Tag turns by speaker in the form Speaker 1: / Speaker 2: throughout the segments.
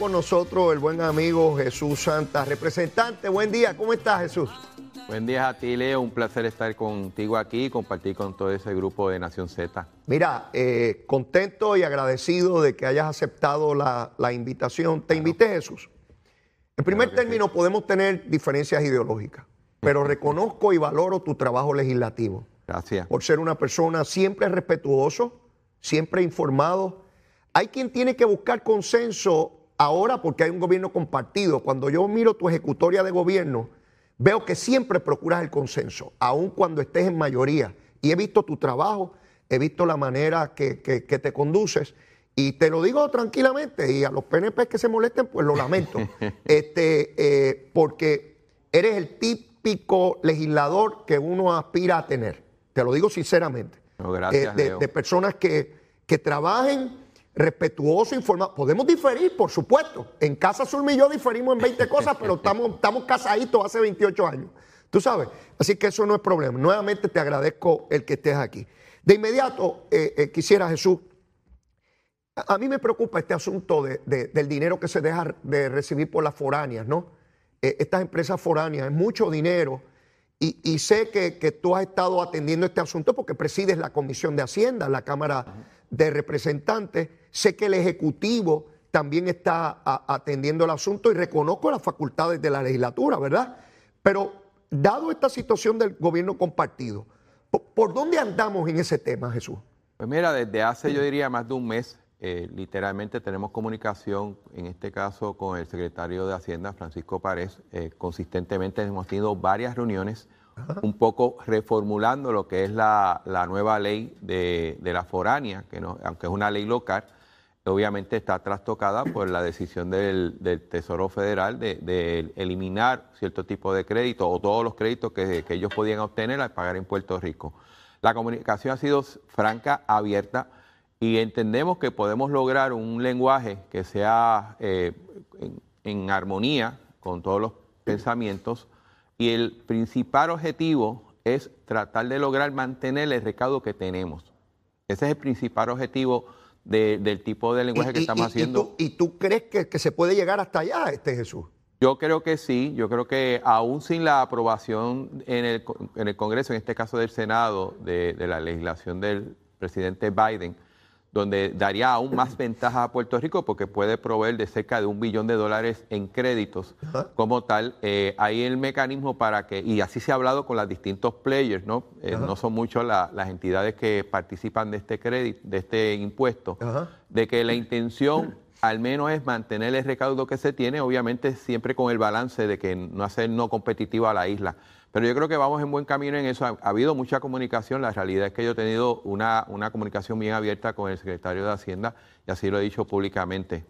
Speaker 1: con nosotros el buen amigo Jesús Santa, representante. Buen día, ¿cómo estás Jesús?
Speaker 2: Buen día a ti, Leo. Un placer estar contigo aquí y compartir con todo ese grupo de Nación Z.
Speaker 1: Mira, eh, contento y agradecido de que hayas aceptado la, invitación. Te invité, Jesús. En primer término, podemos tener diferencias ideológicas, pero reconozco y valoro tu trabajo legislativo.
Speaker 2: Gracias.
Speaker 1: Por ser una persona siempre respetuoso, siempre informado. Hay quien tiene que buscar consenso ahora porque hay un gobierno compartido. Cuando yo miro tu ejecutoria de gobierno, Veo que siempre procuras el consenso, aun cuando estés en mayoría. Y he visto tu trabajo, he visto la manera que, te conduces. Y te lo digo tranquilamente, y a los PNP que se molesten, pues lo lamento. este, eh, porque eres el típico legislador que uno aspira a tener. Te lo digo sinceramente.
Speaker 2: gracias,
Speaker 1: eh, de, personas que, que trabajen respetuoso, informado. Podemos diferir, por supuesto. En Casa Zulma yo diferimos en 20 cosas, pero estamos, estamos casaditos hace 28 años. Tú sabes. Así que eso no es problema. Nuevamente te agradezco el que estés aquí. De inmediato, eh, eh, quisiera, Jesús, a, mí me preocupa este asunto del dinero que se deja de recibir por las foráneas, ¿no? Eh, estas empresas foráneas, es mucho dinero. Y, sé que, tú has estado atendiendo este asunto porque presides la Comisión de Hacienda, la Cámara de Representantes. Sé que el Ejecutivo también está atendiendo el asunto y reconozco las facultades de la legislatura, ¿verdad? Pero dado esta situación del gobierno compartido, ¿por, dónde andamos en ese tema, Jesús?
Speaker 2: Pues mira, desde hace yo diría más de un mes, eh, literalmente tenemos comunicación, en este caso con el secretario de Hacienda, Francisco Párez, eh, consistentemente hemos tenido varias reuniones un poco reformulando lo que es la, nueva ley de, la foránea, que no, aunque es una ley local, obviamente está trastocada por la decisión del, Tesoro Federal de, eliminar cierto tipo de crédito o todos los créditos que, ellos podían obtener al pagar en Puerto Rico. La comunicación ha sido franca, abierta, y entendemos que podemos lograr un lenguaje que sea eh, en armonía con todos los pensamientos y el principal objetivo es tratar de lograr mantener el recaudo que tenemos. Ese es el principal objetivo del tipo de lenguaje que estamos haciendo.
Speaker 1: ¿Y tú, crees que, se puede llegar hasta allá, este Jesús?
Speaker 2: Yo creo que sí, yo creo que aún sin la aprobación en el, en el Congreso, en este caso del Senado, de la legislación del presidente Biden, donde daría aún más ventaja a Puerto Rico porque puede proveer de cerca de un billón de dólares en créditos como tal. Eh, hay el mecanismo para que, y así se ha hablado con los distintos players, ¿no? Eh, no son muchos las entidades que participan de este crédito, de este impuesto, de que la intención al menos es mantener el recaudo que se tiene, obviamente siempre con el balance de que no hacer no competitiva a la isla. Pero yo creo que vamos en buen camino en eso. Ha, habido mucha comunicación. La realidad es que yo he tenido una, una comunicación bien abierta con el secretario de Hacienda y así lo he dicho públicamente.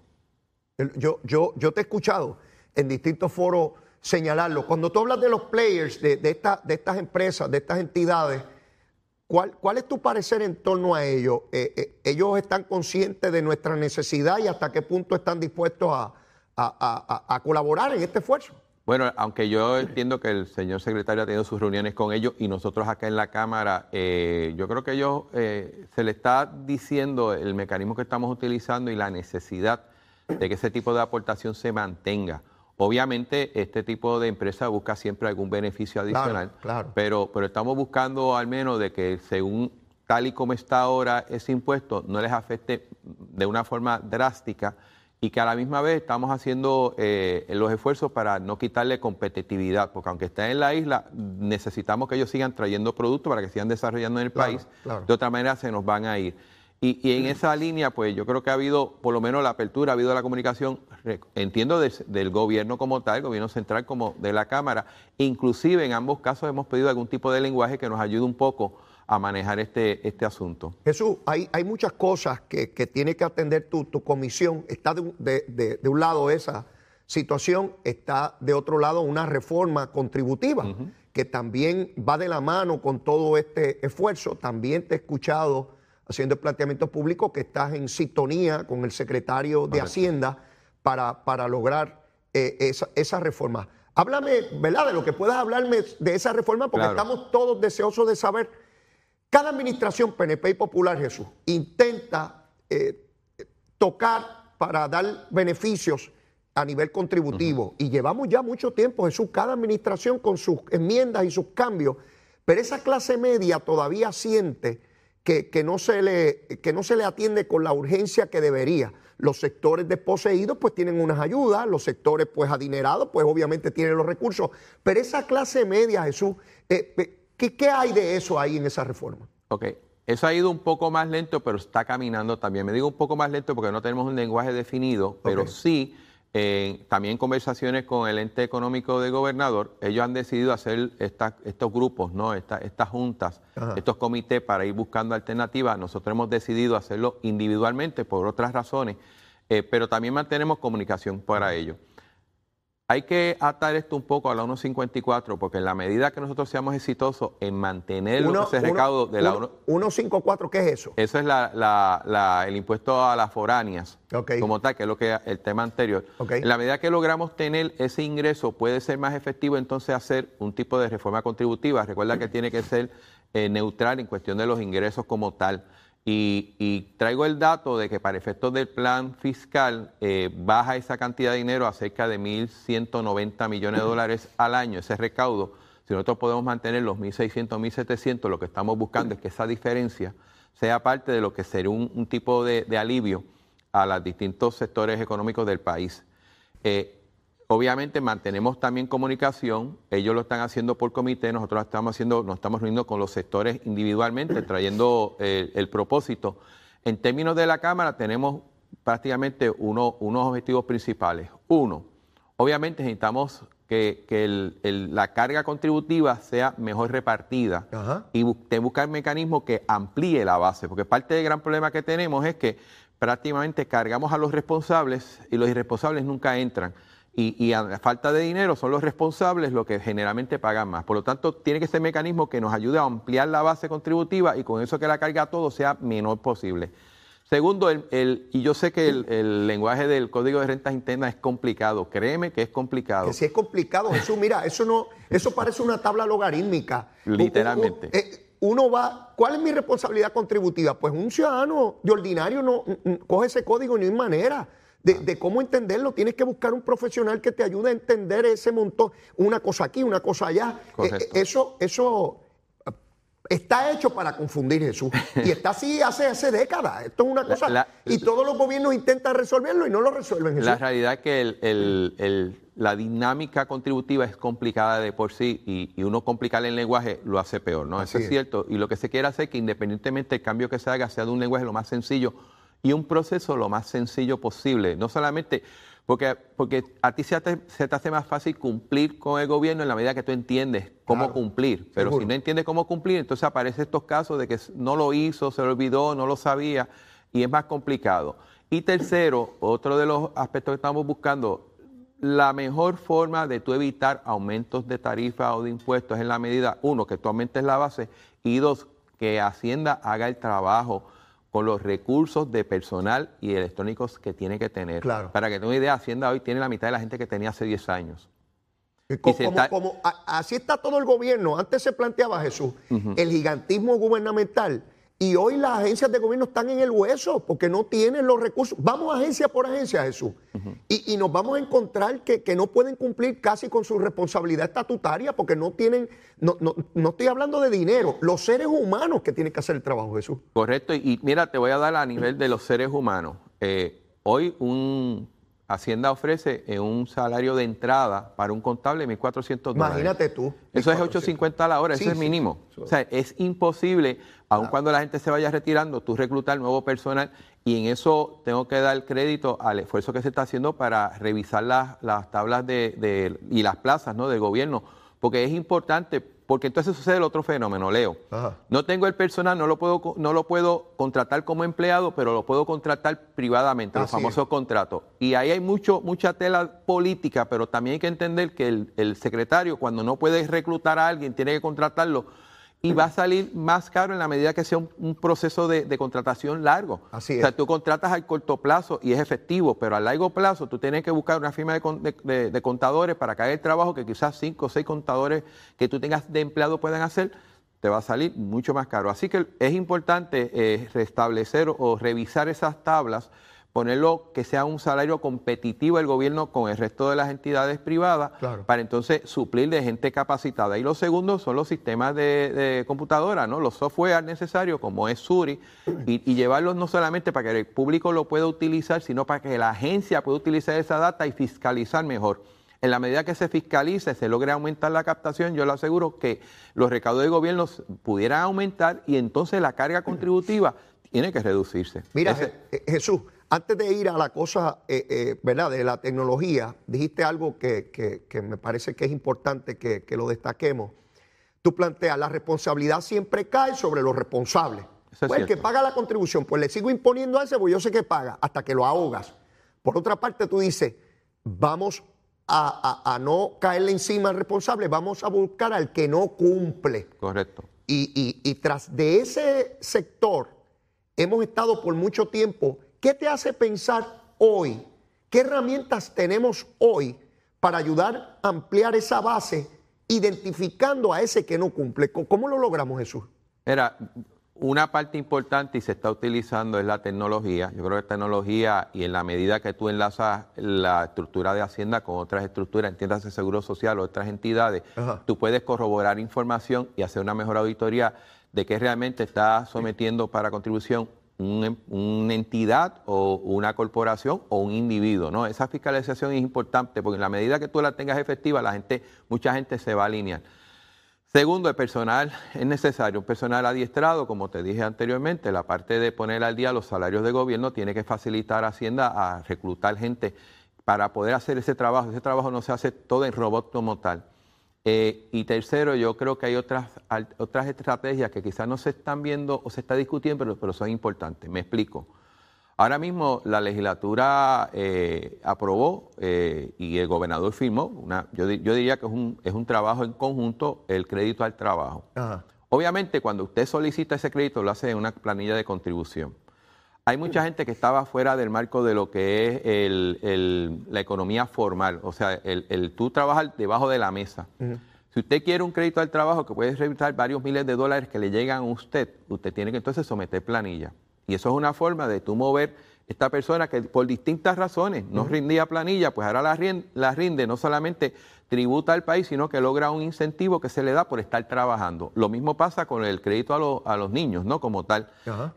Speaker 1: Yo, yo, yo te he escuchado en distintos foros señalarlo. Cuando tú hablas de los players, de, de, de estas empresas, de estas entidades, ¿cuál, ¿cuál, es tu parecer en torno a ellos? Eh, eh, ¿Ellos están conscientes de nuestra necesidad y hasta qué punto están dispuestos a, a, a colaborar en este esfuerzo?
Speaker 2: Bueno, aunque yo entiendo que el señor secretario ha tenido sus reuniones con ellos y nosotros acá en la Cámara, eh, yo creo que ellos se le está diciendo el mecanismo que estamos utilizando y la necesidad de que ese tipo de aportación se mantenga. Obviamente, este tipo de empresa busca siempre algún beneficio adicional, Pero, pero estamos buscando al menos de que según tal y como está ahora ese impuesto, no les afecte de una forma drástica y que a la misma vez estamos haciendo eh, los esfuerzos para no quitarle competitividad, porque aunque estén en la isla, necesitamos que ellos sigan trayendo productos para que sigan desarrollando en el país. De otra manera se nos van a ir. Y, en esa línea, pues yo creo que ha habido, por lo menos la apertura, ha habido la comunicación, entiendo, del gobierno como tal, gobierno central como de la Cámara. Inclusive en ambos casos hemos pedido algún tipo de lenguaje que nos ayude un poco a manejar este, este asunto.
Speaker 1: Jesús, hay, hay muchas cosas que, que tiene que atender tu, tu comisión. Está de, de, un lado esa situación, está de otro lado una reforma contributiva que también va de la mano con todo este esfuerzo. También te he escuchado haciendo el planteamiento público que estás en sintonía con el secretario de Hacienda para, para lograr eh, esa, esa reforma. Háblame, ¿verdad?, de lo que puedas hablarme de esa reforma, porque estamos todos deseosos de saber cada administración PNP y Popular, Jesús, intenta eh, tocar para dar beneficios a nivel contributivo. Y llevamos ya mucho tiempo, Jesús, cada administración con sus enmiendas y sus cambios, pero esa clase media todavía siente que, que no, se le, que no se le atiende con la urgencia que debería. Los sectores desposeídos pues tienen unas ayudas, los sectores pues adinerados pues obviamente tienen los recursos, pero esa clase media, Jesús, eh, ¿qué, ¿qué hay de eso ahí en esa reforma?
Speaker 2: Ok, eso ha ido un poco más lento, pero está caminando también. Me digo un poco más lento porque no tenemos un lenguaje definido, pero sí, eh, también conversaciones con el ente económico del gobernador, ellos han decidido hacer esta- estos grupos, ¿no? Esta- estas juntas,
Speaker 1: Ajá.
Speaker 2: estos comités para ir buscando alternativas. Nosotros hemos decidido hacerlo individualmente por otras razones, eh, pero también mantenemos comunicación para ello. Hay que atar esto un poco a la 154, porque en la medida que nosotros seamos exitosos en mantener
Speaker 1: Uno-
Speaker 2: ese
Speaker 1: uno-
Speaker 2: recaudo de la
Speaker 1: uno- 154, ¿qué es eso?
Speaker 2: eso es la- la- la- el impuesto a las foráneas, como tal, que es lo que el tema anterior. En la medida que logramos tener ese ingreso, puede ser más efectivo entonces hacer un tipo de reforma contributiva. Recuerda que tiene que ser eh, neutral en cuestión de los ingresos como tal. Y, y traigo el dato de que para efectos del plan fiscal eh, baja esa cantidad de dinero a cerca de 1.190 millones de dólares al año, ese recaudo. Si nosotros podemos mantener los 1.600, 1.700, lo que estamos buscando es que esa diferencia sea parte de lo que sería un, un tipo de, de alivio a los distintos sectores económicos del país. Eh, obviamente mantenemos también comunicación, ellos lo están haciendo por comité, nosotros estamos haciendo, nos estamos reuniendo con los sectores individualmente, trayendo eh, el propósito. En términos de la Cámara tenemos prácticamente uno- unos objetivos principales. Uno, obviamente necesitamos que, que el- el- la carga contributiva sea mejor repartida
Speaker 1: Ajá.
Speaker 2: y bu- buscar mecanismos que amplíe la base, porque parte del gran problema que tenemos es que prácticamente cargamos a los responsables y los irresponsables nunca entran. Y, y a la falta de dinero son los responsables los que generalmente pagan más. Por lo tanto, tiene que ser mecanismo que nos ayude a ampliar la base contributiva y con eso que la carga a todos sea menor posible. Segundo, el, el- y yo sé que el, el lenguaje del Código de Rentas Internas es complicado, créeme que es complicado.
Speaker 1: Que si es complicado, Jesús, mira, eso no, eso parece una tabla logarítmica.
Speaker 2: Literalmente.
Speaker 1: U- u- eh, Uno va, ¿cuál es mi responsabilidad contributiva? Pues un ciudadano de ordinario no coge ese código no hay manera de, de cómo entenderlo. Tienes que buscar un profesional que te ayude a entender ese montón, una cosa aquí, una cosa allá. Eh, eh, eso, eso eh, está hecho para confundir Jesús. Y está así hace, hace décadas. Esto es una cosa.
Speaker 2: la-
Speaker 1: y todos los gobiernos intentan resolverlo y no lo resuelven Jesús.
Speaker 2: La realidad es que el- el- el- la dinámica contributiva es complicada de por sí y, y uno complicar el lenguaje lo hace peor, ¿no?
Speaker 1: Así
Speaker 2: Eso es,
Speaker 1: es.
Speaker 2: cierto. Y lo que se quiere hacer es que independientemente del cambio que se haga, sea de un lenguaje lo más sencillo y un proceso lo más sencillo posible. No solamente porque, porque a ti se te, se te hace más fácil cumplir con el gobierno en la medida que tú entiendes cómo
Speaker 1: Claro,
Speaker 2: cumplir. Pero
Speaker 1: seguro.
Speaker 2: si no entiendes cómo cumplir, entonces aparecen estos casos de que no lo hizo, se lo olvidó, no lo sabía y es más complicado. Y tercero, otro de los aspectos que estamos buscando, la mejor forma de tú evitar aumentos de tarifa o de impuestos es en la medida, uno, que tú aumentes la base y dos, que Hacienda haga el trabajo con los recursos de personal y electrónicos que tiene que tener.
Speaker 1: Claro.
Speaker 2: Para que tenga una idea, Hacienda hoy tiene la mitad de la gente que tenía hace 10 años. Se
Speaker 1: como-
Speaker 2: está-
Speaker 1: como así está todo el gobierno. Antes se planteaba Jesús el gigantismo gubernamental y hoy las agencias de gobierno están en el hueso porque no tienen los recursos. Vamos agencia por agencia, Jesús, y, y nos vamos a encontrar que, que no pueden cumplir casi con su responsabilidad estatutaria porque no tienen, no, no, no estoy hablando de dinero, los seres humanos que tienen que hacer el trabajo, Jesús.
Speaker 2: Correcto, y, mira, te voy a dar a nivel de los seres humanos. Eh, hoy un Hacienda ofrece eh, un salario de entrada para un contable de 1.400 dólares.
Speaker 1: Imagínate tú.
Speaker 2: Eso es
Speaker 1: 1.400.
Speaker 2: 8.50 a la hora,
Speaker 1: Sí,
Speaker 2: eso es mínimo.
Speaker 1: sí.
Speaker 2: O sea, es imposible, aun cuando la gente se vaya retirando, tú reclutar nuevo personal y en eso tengo que dar crédito al esfuerzo que se está haciendo para revisar las, las tablas de, de- y las plazas ¿no? del gobierno, porque es importante, porque entonces sucede el otro fenómeno, Leo.
Speaker 1: Ajá.
Speaker 2: No tengo el personal, no lo puedo, no lo puedo contratar como empleado, pero lo puedo contratar privadamente, los
Speaker 1: es.
Speaker 2: famosos contratos. Y ahí hay mucho, mucha tela política, pero también hay que entender que el, el secretario, cuando no puede reclutar a alguien, tiene que contratarlo. Y va a salir más caro en la medida que sea un, un proceso de, de contratación largo.
Speaker 1: Así
Speaker 2: O sea,
Speaker 1: es.
Speaker 2: tú contratas al corto plazo y es efectivo, pero a largo plazo tú tienes que buscar una firma de, con- de- de- de contadores para que haga el trabajo que quizás cinco o seis contadores que tú tengas de empleado puedan hacer, te va a salir mucho más caro. Así que es importante eh, restablecer o revisar esas tablas ponerlo que sea un salario competitivo el gobierno con el resto de las entidades privadas para entonces suplir de gente capacitada. Y lo segundo son los sistemas de, computadora, ¿no? los software necesarios como es Suri y, y, llevarlos no solamente para que el público lo pueda utilizar, sino para que la agencia pueda utilizar esa data y fiscalizar mejor. En la medida que se fiscalice, se logre aumentar la captación, yo le aseguro que los recaudos de gobierno pudieran aumentar y entonces la carga contributiva tiene que reducirse.
Speaker 1: Mira, Jesús, antes de ir a la cosa, eh, eh, ¿verdad?, de la tecnología, dijiste algo que, me parece que es importante que, lo destaquemos. Tú planteas, la responsabilidad siempre cae sobre los responsables. pues el que paga la contribución, pues le sigo imponiendo a ese, pues yo sé que paga, hasta que lo ahogas. Por otra parte, tú dices, vamos a, no caerle encima al responsable, vamos a buscar al que no cumple.
Speaker 2: Correcto.
Speaker 1: Y, y tras de ese sector, hemos estado por mucho tiempo ¿Qué te hace pensar hoy? ¿Qué herramientas tenemos hoy para ayudar a ampliar esa base, identificando a ese que no cumple? ¿Cómo lo logramos, Jesús?
Speaker 2: Era una parte importante y se está utilizando es la tecnología. Yo creo que tecnología y en la medida que tú enlazas la estructura de Hacienda con otras estructuras, entiendas el Seguro Social o otras entidades, tú puedes corroborar información y hacer una mejor auditoría de qué realmente está sometiendo para contribución Em, una entidad o una corporación o un individuo, ¿no? Esa fiscalización es importante porque en la medida que tú la tengas efectiva, la gente, mucha gente se va a alinear. Segundo, el personal es necesario, un personal adiestrado, como te dije anteriormente, la parte de poner al día los salarios de gobierno tiene que facilitar a Hacienda a reclutar gente para poder hacer ese trabajo. Ese trabajo no se hace todo en robot como tal. Eh, y tercero, yo creo que hay otras, otras estrategias que quizás no se están viendo o se está discutiendo, pero, pero son importantes. Me explico. Ahora mismo la legislatura eh, aprobó eh, y el gobernador firmó, una, yo, diría que es un, es un, trabajo en conjunto, el crédito al trabajo. Obviamente, cuando usted solicita ese crédito, lo hace en una planilla de contribución. Hay mucha gente que estaba fuera del marco de lo que es el, la economía formal, o sea, el, tú trabajas debajo de la mesa. Si usted quiere un crédito al trabajo que puede revisar varios miles de dólares que le llegan a usted, usted tiene que entonces someter planilla. Y eso es una forma de tú mover esta persona que por distintas razones no rindía planilla, pues ahora la rinde, la rinde, no solamente tributa al país, sino que logra un incentivo que se le da por estar trabajando. Lo mismo pasa con el crédito a, los niños, ¿no? Como tal.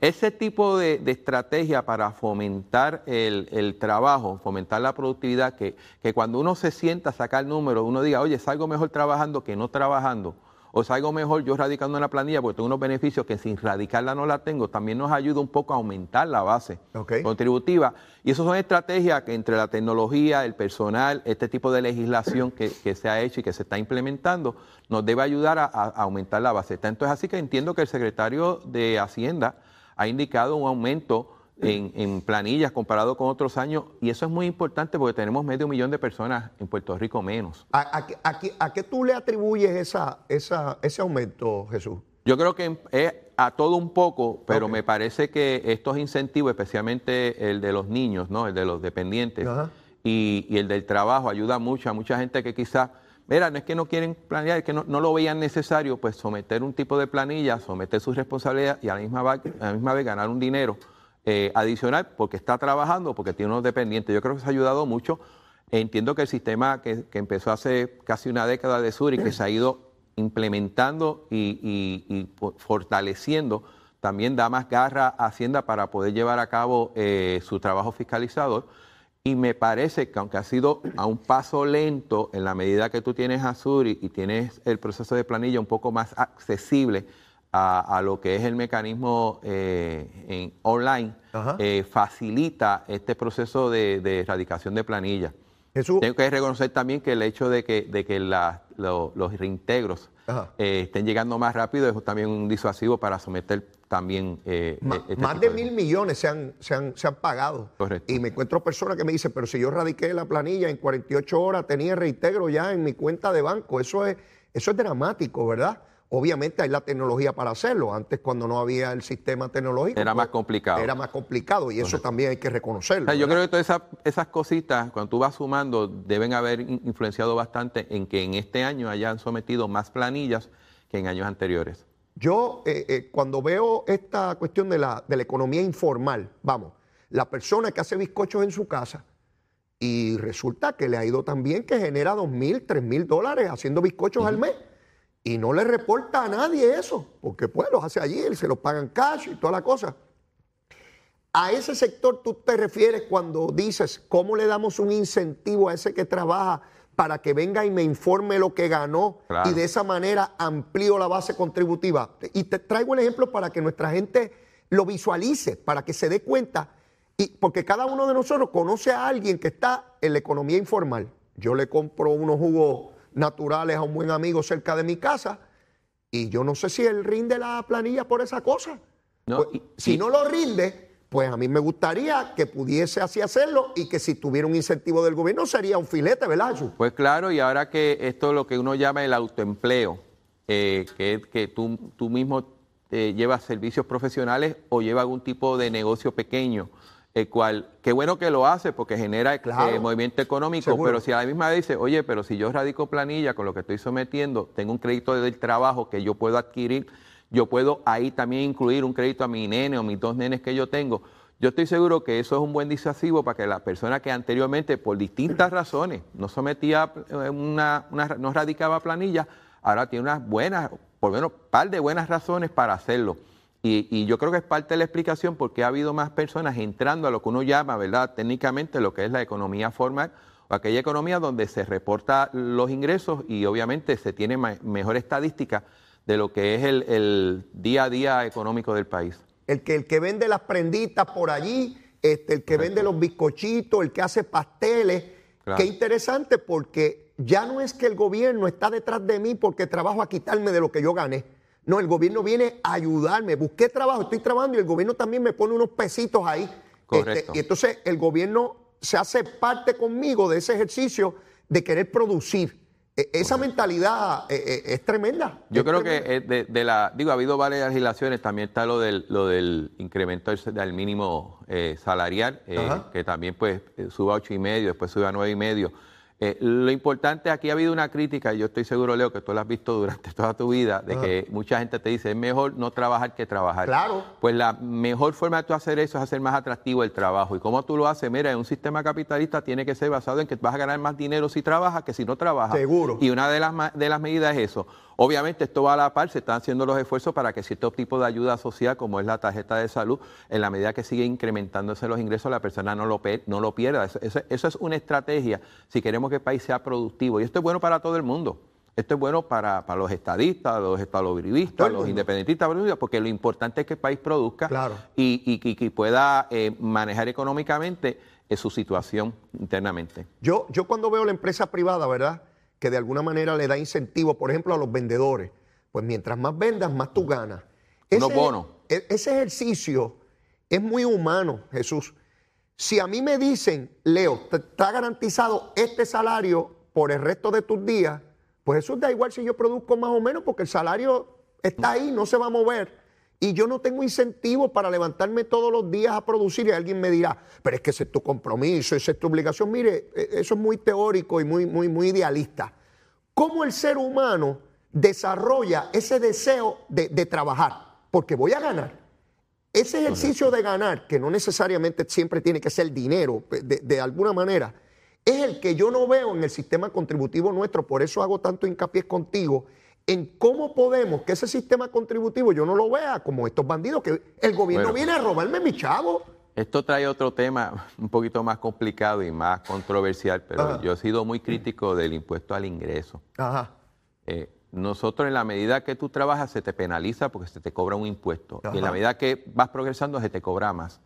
Speaker 2: Ese tipo de, estrategia para fomentar el, trabajo, fomentar la productividad, que, que cuando uno se sienta a sacar números, uno diga, oye, salgo mejor trabajando que no trabajando o salgo mejor yo radicando en la planilla porque tengo unos beneficios que sin radicarla no la tengo, también nos ayuda un poco a aumentar la base contributiva. Y eso son estrategias que entre la tecnología, el personal, este tipo de legislación que, se ha hecho y que se está implementando, nos debe ayudar a, a aumentar la base. Tanto es así que entiendo que el secretario de Hacienda ha indicado un aumento en, planillas comparado con otros años y eso es muy importante porque tenemos medio millón de personas en Puerto Rico menos.
Speaker 1: ¿A, a, qué tú le atribuyes esa, esa, ese aumento, Jesús?
Speaker 2: Yo creo que es a todo un poco, pero me parece que estos incentivos, especialmente el de los niños, ¿no? el de los dependientes y, el del trabajo, ayuda mucho a mucha gente que quizás, mira, no es que no quieren planear, es que no, lo veían necesario, pues someter un tipo de planilla, someter sus responsabilidades y a la misma, a la misma vez ganar un dinero eh, adicional porque está trabajando, porque tiene unos dependientes. Yo creo que se ha ayudado mucho. Entiendo que el sistema que, empezó hace casi una década de sur y que se ha ido implementando y, fortaleciendo, también da más garra a Hacienda para poder llevar a cabo eh, su trabajo fiscalizador. Y me parece que aunque ha sido a un paso lento, en la medida que tú tienes a y, y tienes el proceso de planilla un poco más accesible, a, lo que es el mecanismo eh, en online, eh, facilita este proceso de, erradicación de planilla. Tengo que reconocer también que el hecho de que, de que los reintegros eh, estén llegando más rápido es también un disuasivo para someter también...
Speaker 1: Este más de mil millones se han, se han, se han pagado. Y me encuentro personas que me dicen, pero si yo radiqué la planilla en 48 horas, tenía reintegro ya en mi cuenta de banco. Eso es, eso es dramático, ¿verdad? Obviamente hay la tecnología para hacerlo. Antes, cuando no había el sistema tecnológico.
Speaker 2: Era más complicado.
Speaker 1: Era más complicado y eso también hay que reconocerlo.
Speaker 2: yo creo que todas esas, cositas, cuando tú vas sumando, deben haber influenciado bastante en que en este año hayan sometido más planillas que en años anteriores.
Speaker 1: Yo, eh, eh, cuando veo esta cuestión de la, de la economía informal, vamos, la persona que hace bizcochos en su casa y resulta que le ha ido tan bien que genera dos mil, tres mil dólares haciendo bizcochos al mes y no le reporta a nadie eso, porque pues los hace allí, se los pagan cash y toda la cosa. A ese sector tú te refieres cuando dices cómo le damos un incentivo a ese que trabaja para que venga y me informe lo que ganó y de esa manera amplío la base contributiva. Y te traigo el ejemplo para que nuestra gente lo visualice, para que se dé cuenta, y porque cada uno de nosotros conoce a alguien que está en la economía informal. Yo le compro unos jugos naturales a un buen amigo cerca de mi casa y yo no sé si él rinde la planilla por esa cosa. Pues, si no lo rinde, pues a mí me gustaría que pudiese así hacerlo y que si tuviera un incentivo del gobierno sería un filete, ¿verdad,
Speaker 2: Pues claro, y ahora que esto es lo que uno llama el autoempleo, eh, que, que tú, tú mismo eh, llevas servicios profesionales o lleva algún tipo de negocio pequeño, el cual, qué bueno que lo hace porque genera eh, movimiento económico, pero si a la misma dice, oye, pero si yo radico planilla con lo que estoy sometiendo, tengo un crédito del trabajo que yo puedo adquirir, yo puedo ahí también incluir un crédito a mi nene o mis dos nenes que yo tengo. Yo estoy seguro que eso es un buen disuasivo para que la persona que anteriormente, por distintas razones, no sometía eh, una, no radicaba planilla, ahora tiene unas buenas, por lo menos un par de buenas razones para hacerlo. Y, y, yo creo que es parte de la explicación porque ha habido más personas entrando a lo que uno llama, ¿verdad?, técnicamente lo que es la economía formal o aquella economía donde se reporta los ingresos y obviamente se tiene mejor estadística de lo que es el, día a día económico del país.
Speaker 1: El que, el que vende las prenditas por allí, este, el que vende los bizcochitos, el que hace pasteles. Qué interesante porque ya no es que el gobierno está detrás de mí porque trabajo a quitarme de lo que yo gané. No, el gobierno viene a ayudarme. Busqué trabajo, estoy trabajando y el gobierno también me pone unos pesitos ahí. Este, y entonces el gobierno se hace parte conmigo de ese ejercicio de querer producir. E, esa mentalidad eh, eh, es, tremenda.
Speaker 2: Yo creo que eh, de, la, digo, ha habido varias legislaciones, también está lo del, lo del incremento del, mínimo salarial, que también pues sube a ocho y medio, después sube a nueve y medio. Eh, lo importante, aquí ha habido una crítica, y yo estoy seguro, Leo, que tú la has visto durante toda tu vida, de que mucha gente te dice, es mejor no trabajar que trabajar.
Speaker 1: Claro.
Speaker 2: Pues la mejor forma de tú hacer eso es hacer más atractivo el trabajo. ¿Y cómo tú lo haces? Mira, en un sistema capitalista tiene que ser basado en que vas a ganar más dinero si trabajas que si no trabajas.
Speaker 1: Seguro.
Speaker 2: Y una de las, de las medidas es eso. Obviamente esto va a la par, se están haciendo los esfuerzos para que cierto tipo de ayuda social, como es la tarjeta de salud, en la medida que sigue incrementándose los ingresos, la persona no lo, no lo pierda. Eso, es una estrategia si queremos que el país sea productivo. Y esto es bueno para todo el mundo. Esto es bueno para, los estadistas, los estadolibristas, los independentistas, porque lo importante es que el país produzca y, y, pueda eh, manejar económicamente eh, su situación internamente.
Speaker 1: Yo, yo cuando veo la empresa privada, ¿verdad? Que de alguna manera le da incentivo, por ejemplo, a los vendedores. Pues mientras más vendas, más tú ganas.
Speaker 2: Ese, bonos.
Speaker 1: E, ese ejercicio es muy humano, Jesús. Si a mí me dicen, Leo, te está garantizado este salario por el resto de tus días, pues eso da igual si yo produzco más o menos, porque el salario está ahí, no se va a mover y yo no tengo incentivo para levantarme todos los días a producir y alguien me dirá, pero es que ese es tu compromiso, esa es tu obligación. Mire, e, eso es muy teórico y muy, muy, muy idealista. ¿Cómo el ser humano desarrolla ese deseo de, trabajar? Porque voy a ganar. Ese ejercicio de ganar, que no necesariamente siempre tiene que ser dinero, de, de alguna manera, es el que yo no veo en el sistema contributivo nuestro. Por eso hago tanto hincapié contigo en cómo podemos que ese sistema contributivo yo no lo vea como estos bandidos, que el gobierno viene a robarme mi chavo.
Speaker 2: Esto trae otro tema un poquito más complicado y más controversial, pero yo he sido muy crítico del impuesto al ingreso. Ajá. Eh, nosotros en la medida que tú trabajas se te penaliza porque se te cobra un impuesto. Y en la medida que vas progresando se te cobra más.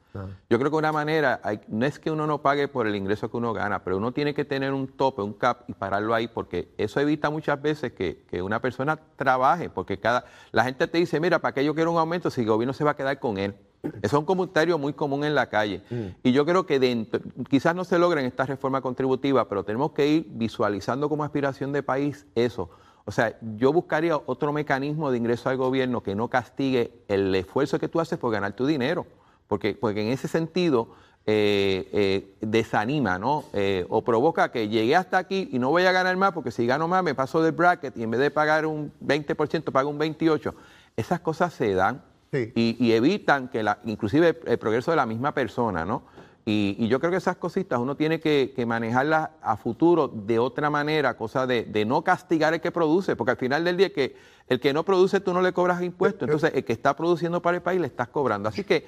Speaker 2: Yo creo que una manera, no es que uno no pague por el ingreso que uno gana, pero uno tiene que tener un tope, un cap y pararlo ahí porque eso evita muchas veces que, una persona trabaje, porque cada la gente te dice, mira, ¿para qué yo quiero un aumento si el gobierno se va a quedar con él? Es un comentario muy común en la calle. Mm. Y yo creo que dentro, quizás no se logre en esta reforma contributiva, pero tenemos que ir visualizando como aspiración de país eso o sea, yo buscaría otro mecanismo de ingreso al gobierno que no castigue el esfuerzo que tú haces por ganar tu dinero, porque, porque en ese sentido eh, eh, desanima, ¿no? Eh, o provoca que llegué hasta aquí y no voy a ganar más, porque si gano más me paso del bracket y en vez de pagar un 20% pago un 28%. Esas cosas se dan y, evitan que la, inclusive el progreso de la misma persona, ¿no? Y, yo creo que esas cositas uno tiene que, manejarlas a futuro de otra manera, cosa de, no castigar el que produce, porque al final del día que el que no produce tú no le cobras impuestos, entonces el que está produciendo para el país le estás cobrando. Así que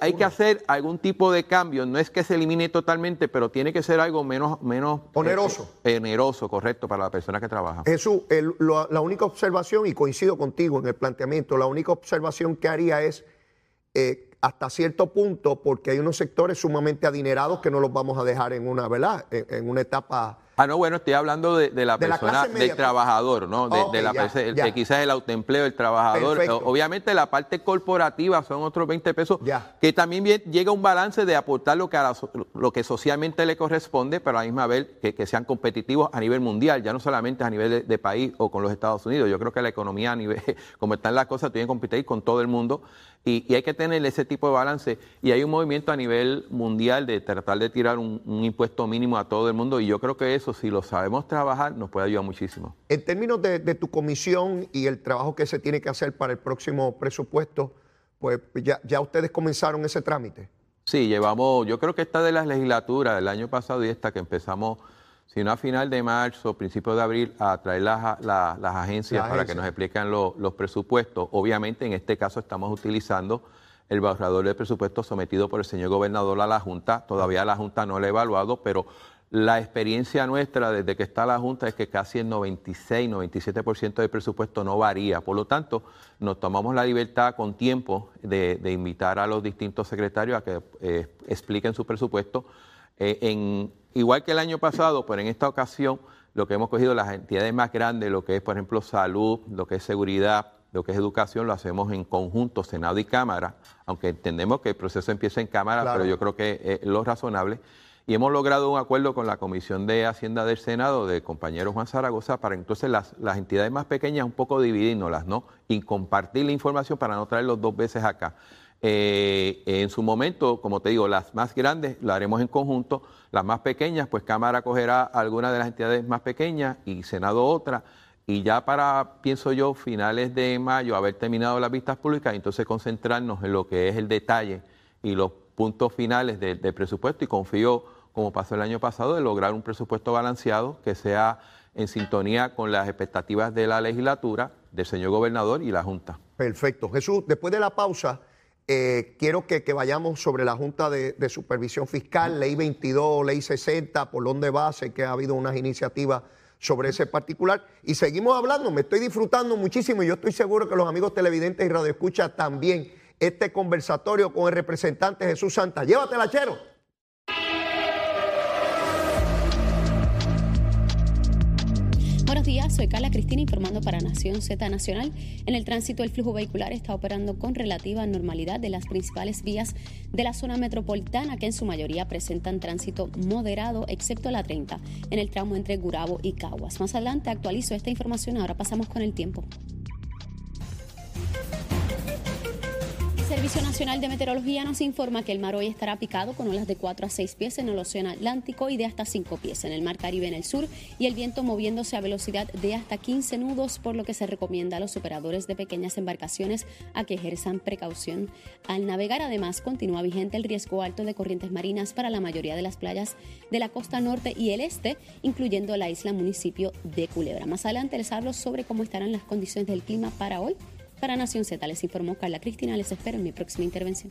Speaker 2: hay, que hacer algún tipo de cambio, no es que se elimine totalmente, pero tiene que ser algo menos... menos
Speaker 1: eh, oneroso.
Speaker 2: oneroso, correcto, para la persona que trabaja.
Speaker 1: Jesús, la única observación, y coincido contigo en el planteamiento, la única observación que haría es... Eh, hasta cierto punto, porque hay unos sectores sumamente adinerados que no los vamos a dejar en una, ¿verdad? En, una etapa.
Speaker 2: Ah, no, bueno, estoy hablando de, la persona, del trabajador, ¿no? De, la persona, quizás el autoempleo, el trabajador. Obviamente la parte corporativa son otros 20 pesos, que también llega un balance de aportar lo que, lo que socialmente le corresponde, pero a la misma vez que, sean competitivos a nivel mundial, ya no solamente a nivel de, país o con los Estados Unidos. Yo creo que la economía a nivel, como están las cosas, tiene que competir con todo el mundo y, hay que tener ese tipo de balance. Y hay un movimiento a nivel mundial de tratar de tirar un, impuesto mínimo a todo el mundo. Y yo creo que eso, si lo sabemos trabajar, nos puede ayudar muchísimo.
Speaker 1: En términos de, tu comisión y el trabajo que se tiene que hacer para el próximo presupuesto, pues ya, ya ustedes comenzaron ese trámite.
Speaker 2: Sí, llevamos, yo creo que esta de las legislaturas del año pasado y esta que empezamos sino a final de marzo, principio de abril, a traer las, agencias para que nos expliquen los presupuestos. Obviamente, en este caso estamos utilizando el borrador de presupuesto sometido por el señor gobernador a la Junta. Todavía la Junta no lo ha evaluado, pero la experiencia nuestra desde que está la Junta es que casi el 96, 97% del presupuesto no varía. Por lo tanto, nos tomamos la libertad con tiempo de, invitar a los distintos secretarios a que eh, expliquen su presupuesto. Eh, en, igual que el año pasado, pero en esta ocasión lo que hemos cogido las entidades más grandes, lo que es, por ejemplo, salud, lo que es seguridad, lo que es educación, lo hacemos en conjunto, Senado y Cámara, aunque entendemos que el proceso empieza en Cámara, pero yo creo que es lo razonable. Y hemos logrado un acuerdo con la Comisión de Hacienda del Senado, de compañero Juan Zaragoza, para entonces las, las entidades más pequeñas un poco dividirnoslas, ¿no? Y compartir la información para no traerlos dos veces acá. Eh, en su momento, como te digo, las más grandes lo haremos en conjunto, las más pequeñas, pues Cámara cogerá alguna de las entidades más pequeñas y Senado otra. Y ya para, pienso yo, finales de mayo, haber terminado las vistas públicas, entonces concentrarnos en lo que es el detalle y los puntos finales del presupuesto y confío, como pasó el año pasado, de lograr un presupuesto balanceado que sea en sintonía con las expectativas de la legislatura, del señor gobernador y la Junta.
Speaker 1: Perfecto. Jesús, después de la pausa, eh, quiero que, vayamos sobre la Junta de, Supervisión Fiscal, Ley 22, Ley 60, por donde va, sé que ha habido unas iniciativas sobre ese particular. Y seguimos hablando, me estoy disfrutando muchísimo y yo estoy seguro que los amigos televidentes y radioescuchas también este conversatorio con el representante Jesús Santa. Llévatela, Chero.
Speaker 3: Días, soy Carla Cristina informando para Nación Z Nacional. En el tránsito el flujo vehicular está operando con relativa normalidad de las principales vías de la zona metropolitana que en su mayoría presentan tránsito moderado excepto la 30 en el tramo entre Gurabo y Caguas. Más adelante actualizo esta información, ahora pasamos con el tiempo. Servicio Nacional de Meteorología nos informa que el mar hoy estará picado con olas de 4 a 6 pies en el Océano Atlántico y de hasta 5 pies en el Mar Caribe en el sur y el viento moviéndose a velocidad de hasta 15 nudos, por lo que se recomienda a los operadores de pequeñas embarcaciones a que ejerzan precaución. Al navegar, además, continúa vigente el riesgo alto de corrientes marinas para la mayoría de las playas de la costa norte y el este, incluyendo la isla municipio de Culebra. Más adelante les hablo sobre cómo estarán las condiciones del clima para hoy para Nación Z les informó Carla Cristina. Les espero en mi próxima intervención.